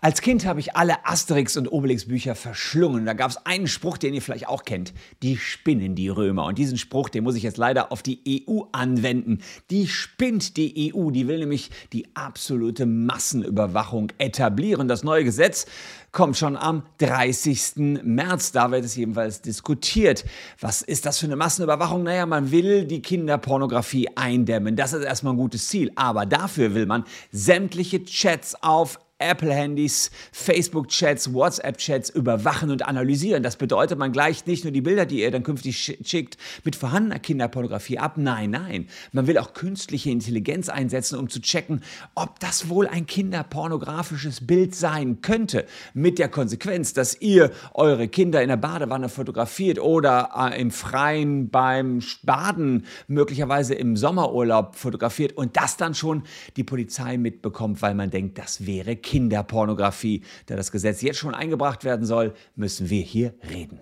Als Kind habe ich alle Asterix und Obelix Bücher verschlungen. Da gab es einen Spruch, den ihr vielleicht auch kennt. Die spinnen die Römer. Und diesen Spruch, den muss ich jetzt leider auf die EU anwenden. Die spinnt die EU. Die will nämlich die absolute Massenüberwachung etablieren. Das neue Gesetz kommt schon am 30. März. Da wird es jedenfalls diskutiert. Was ist das für eine Massenüberwachung? Naja, man will die Kinderpornografie eindämmen. Das ist erstmal ein gutes Ziel. Aber dafür will man sämtliche Chats auf Apple-Handys, Facebook-Chats, WhatsApp-Chats überwachen und analysieren. Das bedeutet, man gleicht nicht nur die Bilder, die ihr dann künftig schickt, mit vorhandener Kinderpornografie ab. Nein, nein. Man will auch künstliche Intelligenz einsetzen, um zu checken, ob das wohl ein kinderpornografisches Bild sein könnte. Mit der Konsequenz, dass ihr eure Kinder in der Badewanne fotografiert oder äh, im Freien beim Baden, möglicherweise im Sommerurlaub fotografiert und das dann schon die Polizei mitbekommt, weil man denkt, das wäre Kind Kinderpornografie. Da das Gesetz jetzt schon eingebracht werden soll, müssen wir hier reden.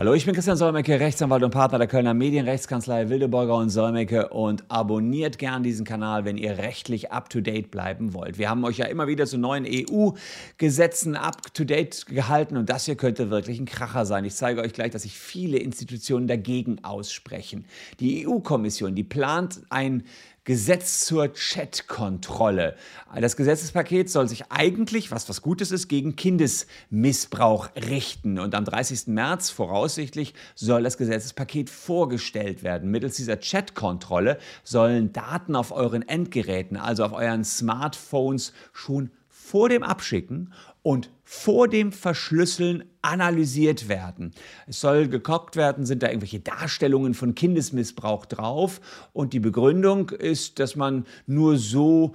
Hallo, ich bin Christian Solmecke, Rechtsanwalt und Partner der Kölner Medienrechtskanzlei Wildeborger und Solmecke und abonniert gern diesen Kanal, wenn ihr rechtlich up-to-date bleiben wollt. Wir haben euch ja immer wieder zu neuen EU-Gesetzen up-to-date gehalten und das hier könnte wirklich ein Kracher sein. Ich zeige euch gleich, dass sich viele Institutionen dagegen aussprechen. Die EU-Kommission, die plant ein Gesetz zur Chatkontrolle. Das Gesetzespaket soll sich eigentlich, was was Gutes ist, gegen Kindesmissbrauch richten. Und am 30. März voraussichtlich soll das Gesetzespaket vorgestellt werden. Mittels dieser Chatkontrolle sollen Daten auf euren Endgeräten, also auf euren Smartphones, schon vor dem Abschicken und vor dem Verschlüsseln analysiert werden. Es soll geguckt werden, sind da irgendwelche Darstellungen von Kindesmissbrauch drauf und die Begründung ist, dass man nur so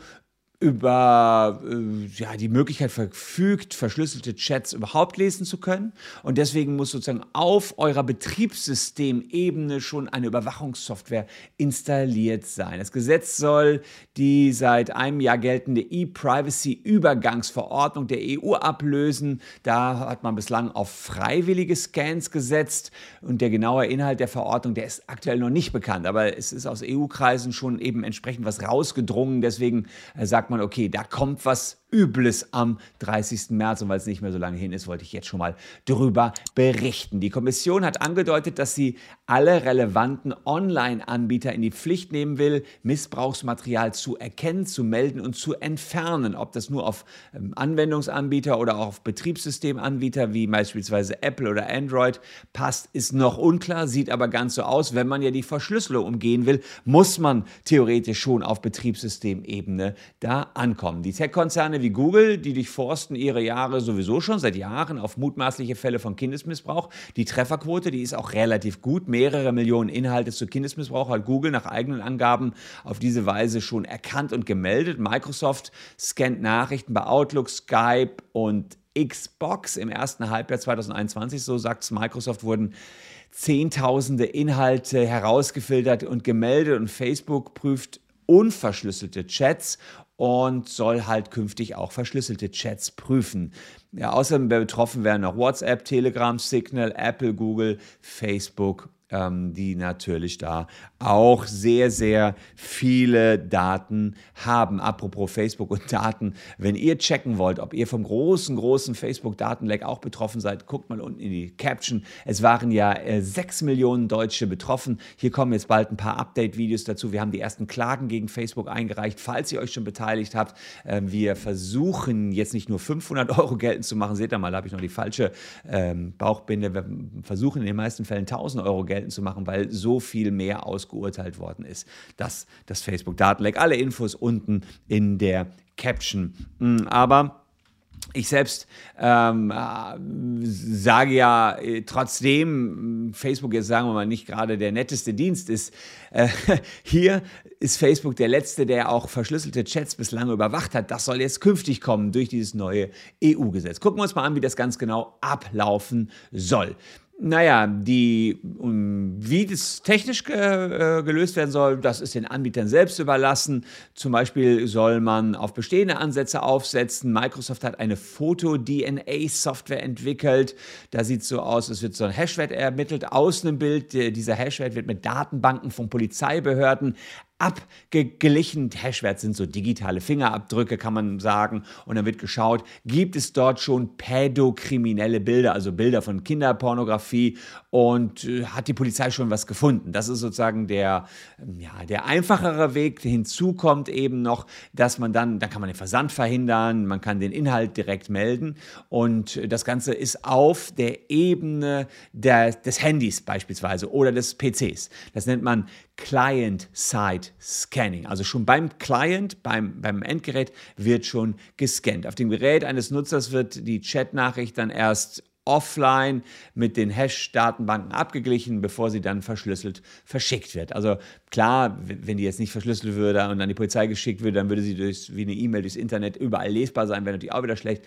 über äh, ja, die Möglichkeit verfügt, verschlüsselte Chats überhaupt lesen zu können. Und deswegen muss sozusagen auf eurer Betriebssystemebene schon eine Überwachungssoftware installiert sein. Das Gesetz soll die seit einem Jahr geltende E-Privacy-Übergangsverordnung der EU ablösen. Da hat man bislang auf freiwillige Scans gesetzt und der genaue Inhalt der Verordnung, der ist aktuell noch nicht bekannt. Aber es ist aus EU-Kreisen schon eben entsprechend was rausgedrungen. Deswegen äh, sagt man, man, okay, da kommt was Übles am 30. März. Und weil es nicht mehr so lange hin ist, wollte ich jetzt schon mal darüber berichten. Die Kommission hat angedeutet, dass sie alle relevanten Online-Anbieter in die Pflicht nehmen will, Missbrauchsmaterial zu erkennen, zu melden und zu entfernen. Ob das nur auf ähm, Anwendungsanbieter oder auch auf Betriebssystemanbieter wie beispielsweise Apple oder Android passt, ist noch unklar, sieht aber ganz so aus. Wenn man ja die Verschlüsselung umgehen will, muss man theoretisch schon auf Betriebssystemebene da ankommen. Die Tech-Konzerne wie Google, die durchforsten ihre Jahre sowieso schon seit Jahren auf mutmaßliche Fälle von Kindesmissbrauch. Die Trefferquote, die ist auch relativ gut. Mehrere Millionen Inhalte zu Kindesmissbrauch hat Google nach eigenen Angaben auf diese Weise schon erkannt und gemeldet. Microsoft scannt Nachrichten bei Outlook, Skype und Xbox im ersten Halbjahr 2021, so sagt es Microsoft, wurden Zehntausende Inhalte herausgefiltert und gemeldet und Facebook prüft unverschlüsselte Chats und soll halt künftig auch verschlüsselte Chats prüfen. Ja, außerdem betroffen wären noch WhatsApp, Telegram, Signal, Apple, Google, Facebook ähm, die natürlich da auch sehr, sehr viele Daten haben. Apropos Facebook und Daten, wenn ihr checken wollt, ob ihr vom großen, großen Facebook-Datenleck auch betroffen seid, guckt mal unten in die Caption. Es waren ja äh, 6 Millionen Deutsche betroffen. Hier kommen jetzt bald ein paar Update-Videos dazu. Wir haben die ersten Klagen gegen Facebook eingereicht, falls ihr euch schon beteiligt habt. Äh, wir versuchen jetzt nicht nur 500 Euro geltend zu machen. Seht ihr mal, da habe ich noch die falsche ähm, Bauchbinde. Wir versuchen in den meisten Fällen 1000 Euro geltend geltend zu machen, weil so viel mehr ausgeurteilt worden ist. Das, das Facebook-Datenleck. Alle Infos unten in der Caption. Hm, aber ich selbst ähm, äh, sage ja äh, trotzdem, Facebook jetzt sagen wir mal nicht gerade der netteste Dienst ist, äh, hier ist Facebook der letzte, der auch verschlüsselte Chats bislang überwacht hat. Das soll jetzt künftig kommen durch dieses neue EU-Gesetz. Gucken wir uns mal an, wie das ganz genau ablaufen soll. Naja, die, wie das technisch äh, gelöst werden soll, das ist den Anbietern selbst überlassen. Zum Beispiel soll man auf bestehende Ansätze aufsetzen. Microsoft hat eine Foto-DNA-Software entwickelt. Da sieht es so aus, es wird so ein Hashwert ermittelt aus einem Bild. Dieser Hashwert wird mit Datenbanken von Polizeibehörden abgeglichen. Hashwert sind so digitale Fingerabdrücke, kann man sagen. Und dann wird geschaut, gibt es dort schon pädokriminelle Bilder, also Bilder von Kinderpornografie und äh, hat die Polizei schon was gefunden. Das ist sozusagen der, ja, der einfachere Weg. Hinzu kommt eben noch, dass man dann, dann kann man den Versand verhindern, man kann den Inhalt direkt melden und das Ganze ist auf der Ebene der, des Handys beispielsweise oder des PCs. Das nennt man Client-Side Scanning. Also schon beim Client, beim, beim Endgerät wird schon gescannt. Auf dem Gerät eines Nutzers wird die Chatnachricht dann erst offline mit den Hash-Datenbanken abgeglichen, bevor sie dann verschlüsselt verschickt wird. Also klar, wenn die jetzt nicht verschlüsselt würde und an die Polizei geschickt würde, dann würde sie durch, wie eine E-Mail durchs Internet überall lesbar sein, wäre natürlich auch wieder schlecht.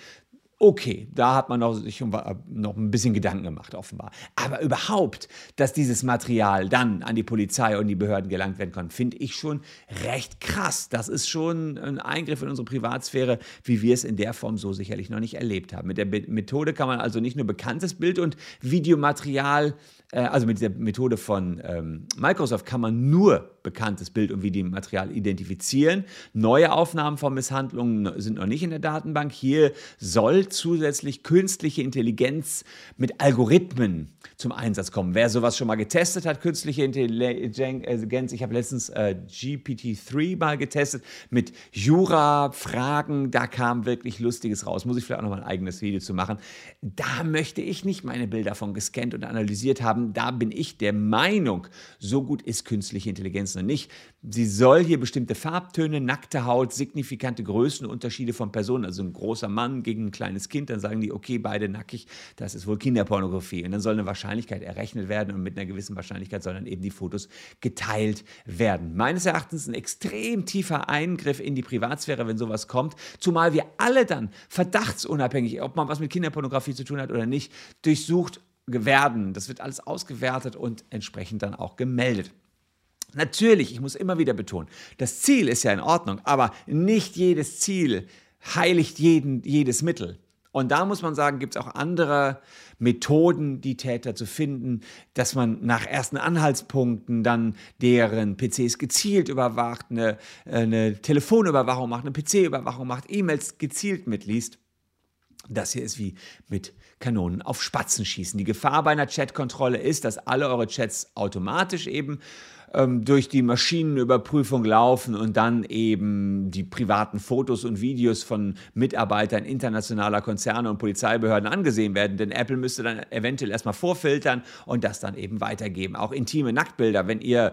Okay, da hat man sich noch ein bisschen Gedanken gemacht, offenbar. Aber überhaupt, dass dieses Material dann an die Polizei und die Behörden gelangt werden kann, finde ich schon recht krass. Das ist schon ein Eingriff in unsere Privatsphäre, wie wir es in der Form so sicherlich noch nicht erlebt haben. Mit der Methode kann man also nicht nur bekanntes Bild und Videomaterial äh, also mit dieser Methode von ähm, Microsoft kann man nur bekanntes Bild- und Videomaterial identifizieren. Neue Aufnahmen von Misshandlungen sind noch nicht in der Datenbank. Hier soll zusätzlich künstliche Intelligenz mit Algorithmen zum Einsatz kommen. Wer sowas schon mal getestet hat, künstliche Intelligenz, ich habe letztens äh, GPT-3 mal getestet mit Jura-Fragen, da kam wirklich Lustiges raus. Muss ich vielleicht auch noch mal ein eigenes Video zu machen. Da möchte ich nicht meine Bilder von gescannt und analysiert haben, da bin ich der Meinung, so gut ist künstliche Intelligenz noch nicht. Sie soll hier bestimmte Farbtöne, nackte Haut, signifikante Größenunterschiede von Personen, also ein großer Mann gegen ein kleines Kind, dann sagen die, okay, beide nackig, das ist wohl Kinderpornografie. Und dann soll eine Wahrscheinlichkeit errechnet werden und mit einer gewissen Wahrscheinlichkeit sollen dann eben die Fotos geteilt werden. Meines Erachtens ein extrem tiefer Eingriff in die Privatsphäre, wenn sowas kommt, zumal wir alle dann verdachtsunabhängig, ob man was mit Kinderpornografie zu tun hat oder nicht, durchsucht werden. Das wird alles ausgewertet und entsprechend dann auch gemeldet. Natürlich, ich muss immer wieder betonen, das Ziel ist ja in Ordnung, aber nicht jedes Ziel heiligt jeden, jedes Mittel. Und da muss man sagen, gibt es auch andere Methoden, die Täter zu finden, dass man nach ersten Anhaltspunkten dann deren PCs gezielt überwacht, eine, eine Telefonüberwachung macht, eine PC-Überwachung macht, E-Mails gezielt mitliest. Das hier ist wie mit Kanonen auf Spatzen schießen. Die Gefahr bei einer Chatkontrolle ist, dass alle eure Chats automatisch eben ähm, durch die Maschinenüberprüfung laufen und dann eben die privaten Fotos und Videos von Mitarbeitern internationaler Konzerne und Polizeibehörden angesehen werden. Denn Apple müsste dann eventuell erstmal vorfiltern und das dann eben weitergeben. Auch intime Nacktbilder, wenn ihr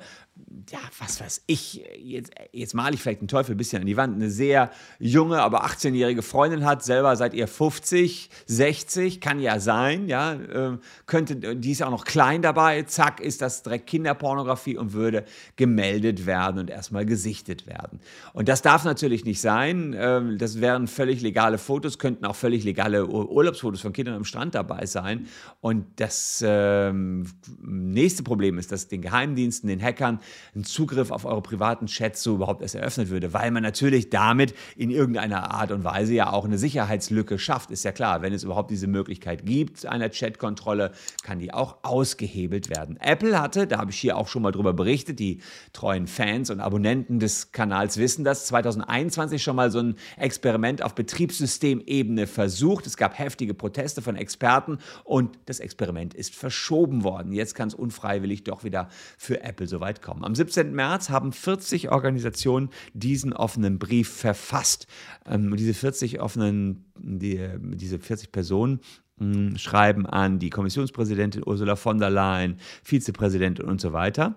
ja, was weiß ich, jetzt, jetzt male ich vielleicht den Teufel ein bisschen an die Wand, eine sehr junge, aber 18-jährige Freundin hat, selber seid ihr 50, 60, kann ja sein, ja, äh, könnte, die ist auch noch klein dabei, zack, ist das direkt Kinderpornografie und würde gemeldet werden und erstmal gesichtet werden. Und das darf natürlich nicht sein, äh, das wären völlig legale Fotos, könnten auch völlig legale Urlaubsfotos von Kindern am Strand dabei sein. Und das äh, nächste Problem ist, dass den Geheimdiensten, den Hackern, ein Zugriff auf eure privaten Chats so überhaupt erst eröffnet würde, weil man natürlich damit in irgendeiner Art und Weise ja auch eine Sicherheitslücke schafft. Ist ja klar, wenn es überhaupt diese Möglichkeit gibt, einer Chatkontrolle, kann die auch ausgehebelt werden. Apple hatte, da habe ich hier auch schon mal drüber berichtet, die treuen Fans und Abonnenten des Kanals wissen das, 2021 schon mal so ein Experiment auf Betriebssystemebene versucht. Es gab heftige Proteste von Experten und das Experiment ist verschoben worden. Jetzt kann es unfreiwillig doch wieder für Apple soweit kommen kommen. Am 17. März haben 40 Organisationen diesen offenen Brief verfasst. Ähm, diese 40 offenen, die, diese 40 Personen mh, schreiben an die Kommissionspräsidentin Ursula von der Leyen, Vizepräsidentin und so weiter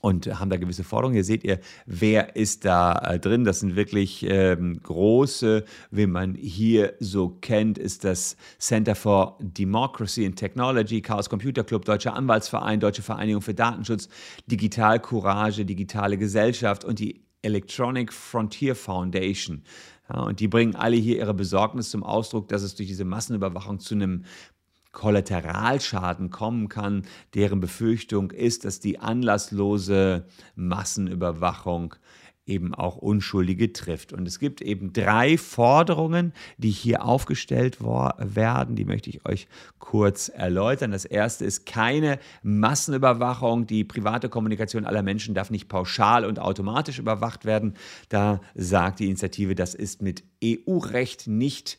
und haben da gewisse Forderungen. Hier seht ihr, wer ist da äh, drin. Das sind wirklich ähm, große, wie man hier so kennt, ist das Center for Democracy and Technology, Chaos Computer Club, Deutscher Anwaltsverein, Deutsche Vereinigung für Datenschutz, Digital Courage, Digitale Gesellschaft und die Electronic Frontier Foundation. Ja, und die bringen alle hier ihre Besorgnis zum Ausdruck, dass es durch diese Massenüberwachung zu einem Kollateralschaden kommen kann. Deren Befürchtung ist, dass die anlasslose Massenüberwachung eben auch Unschuldige trifft. Und es gibt eben drei Forderungen, die hier aufgestellt werden. Die möchte ich euch kurz erläutern. Das erste ist keine Massenüberwachung. Die private Kommunikation aller Menschen darf nicht pauschal und automatisch überwacht werden. Da sagt die Initiative, das ist mit EU-Recht nicht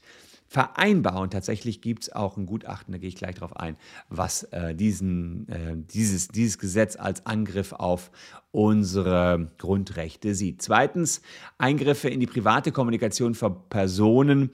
vereinbar. Und tatsächlich gibt es auch ein Gutachten, da gehe ich gleich darauf ein, was äh, diesen, äh, dieses, dieses Gesetz als Angriff auf unsere Grundrechte sieht. Zweitens, Eingriffe in die private Kommunikation von Personen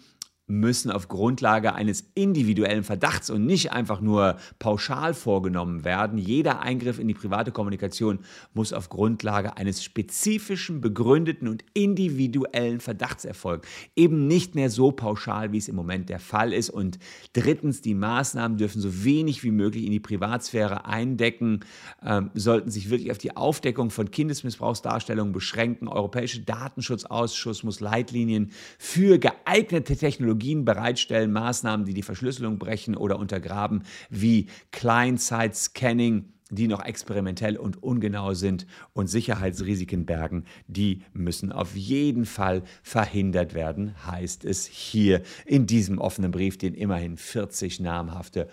müssen auf Grundlage eines individuellen Verdachts und nicht einfach nur pauschal vorgenommen werden. Jeder Eingriff in die private Kommunikation muss auf Grundlage eines spezifischen, begründeten und individuellen Verdachts erfolgen. Eben nicht mehr so pauschal, wie es im Moment der Fall ist. Und drittens, die Maßnahmen dürfen so wenig wie möglich in die Privatsphäre eindecken, ähm, sollten sich wirklich auf die Aufdeckung von Kindesmissbrauchsdarstellungen beschränken. Europäische Datenschutzausschuss muss Leitlinien für geeignete Technologien Technologien bereitstellen, Maßnahmen, die die Verschlüsselung brechen oder untergraben, wie Client-Side-Scanning, die noch experimentell und ungenau sind und Sicherheitsrisiken bergen, die müssen auf jeden Fall verhindert werden, heißt es hier in diesem offenen Brief, den immerhin 40 namhafte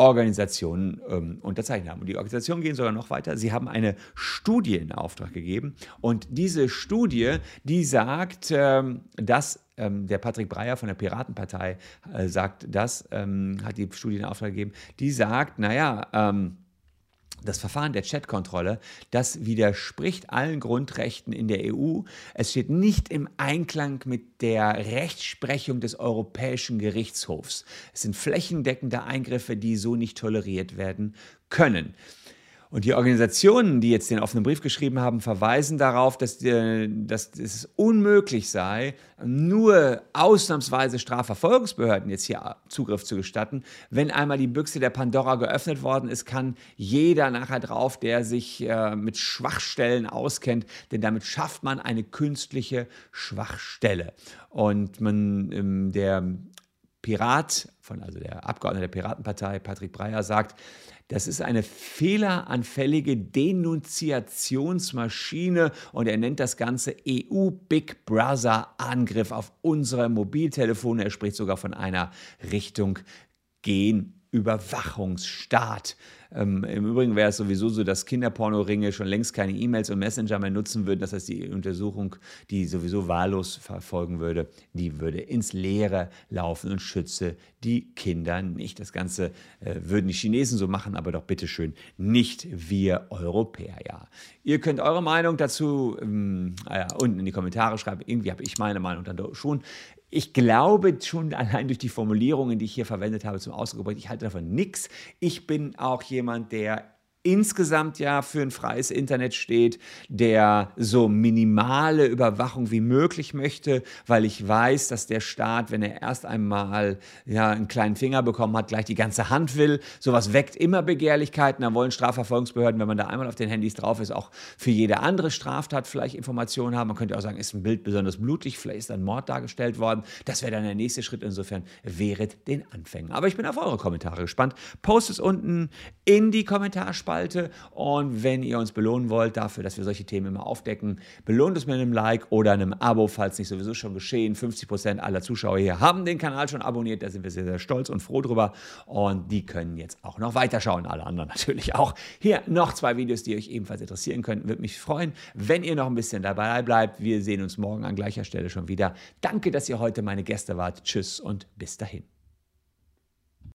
Organisationen ähm, unterzeichnet haben. Und die Organisationen gehen sogar noch weiter. Sie haben eine Studie in Auftrag gegeben. Und diese Studie, die sagt, ähm, dass ähm, der Patrick Breyer von der Piratenpartei äh, sagt das, ähm, hat die Studie in Auftrag gegeben, die sagt, naja, ähm, das Verfahren der Chatkontrolle, das widerspricht allen Grundrechten in der EU. Es steht nicht im Einklang mit der Rechtsprechung des Europäischen Gerichtshofs. Es sind flächendeckende Eingriffe, die so nicht toleriert werden können. Und die Organisationen, die jetzt den offenen Brief geschrieben haben, verweisen darauf, dass, äh, dass es unmöglich sei, nur ausnahmsweise Strafverfolgungsbehörden jetzt hier Zugriff zu gestatten. Wenn einmal die Büchse der Pandora geöffnet worden ist, kann jeder nachher drauf, der sich äh, mit Schwachstellen auskennt, denn damit schafft man eine künstliche Schwachstelle. Und man, ähm, der Pirat, von, also der Abgeordnete der Piratenpartei, Patrick Breyer, sagt, das ist eine fehleranfällige Denunziationsmaschine und er nennt das Ganze EU Big Brother Angriff auf unsere Mobiltelefone. Er spricht sogar von einer Richtung Gen Überwachungsstaat. Ähm, Im Übrigen wäre es sowieso so, dass Kinderpornoringe schon längst keine E-Mails und Messenger mehr nutzen würden. Das heißt, die Untersuchung, die sowieso wahllos verfolgen würde, die würde ins Leere laufen und schütze die Kinder nicht. Das Ganze äh, würden die Chinesen so machen, aber doch bitteschön nicht wir Europäer. Ja. Ihr könnt eure Meinung dazu ähm, äh, unten in die Kommentare schreiben. Irgendwie habe ich meine Meinung dann schon ich glaube schon allein durch die Formulierungen, die ich hier verwendet habe, zum Ausdruck gebracht, ich halte davon nichts. Ich bin auch jemand, der insgesamt ja für ein freies Internet steht, der so minimale Überwachung wie möglich möchte, weil ich weiß, dass der Staat, wenn er erst einmal ja, einen kleinen Finger bekommen hat, gleich die ganze Hand will. Sowas weckt immer Begehrlichkeiten. Da wollen Strafverfolgungsbehörden, wenn man da einmal auf den Handys drauf ist, auch für jede andere Straftat vielleicht Informationen haben. Man könnte auch sagen, ist ein Bild besonders blutig, vielleicht ist ein Mord dargestellt worden. Das wäre dann der nächste Schritt. Insofern wäret den Anfängen. Aber ich bin auf eure Kommentare gespannt. Post es unten in die Kommentarspalte Spalte. Und wenn ihr uns belohnen wollt dafür, dass wir solche Themen immer aufdecken, belohnt es mit einem Like oder einem Abo, falls nicht sowieso schon geschehen. 50% aller Zuschauer hier haben den Kanal schon abonniert. Da sind wir sehr, sehr stolz und froh drüber. Und die können jetzt auch noch weiterschauen. Alle anderen natürlich auch. Hier noch zwei Videos, die euch ebenfalls interessieren könnten. Würde mich freuen, wenn ihr noch ein bisschen dabei bleibt. Wir sehen uns morgen an gleicher Stelle schon wieder. Danke, dass ihr heute meine Gäste wart. Tschüss und bis dahin.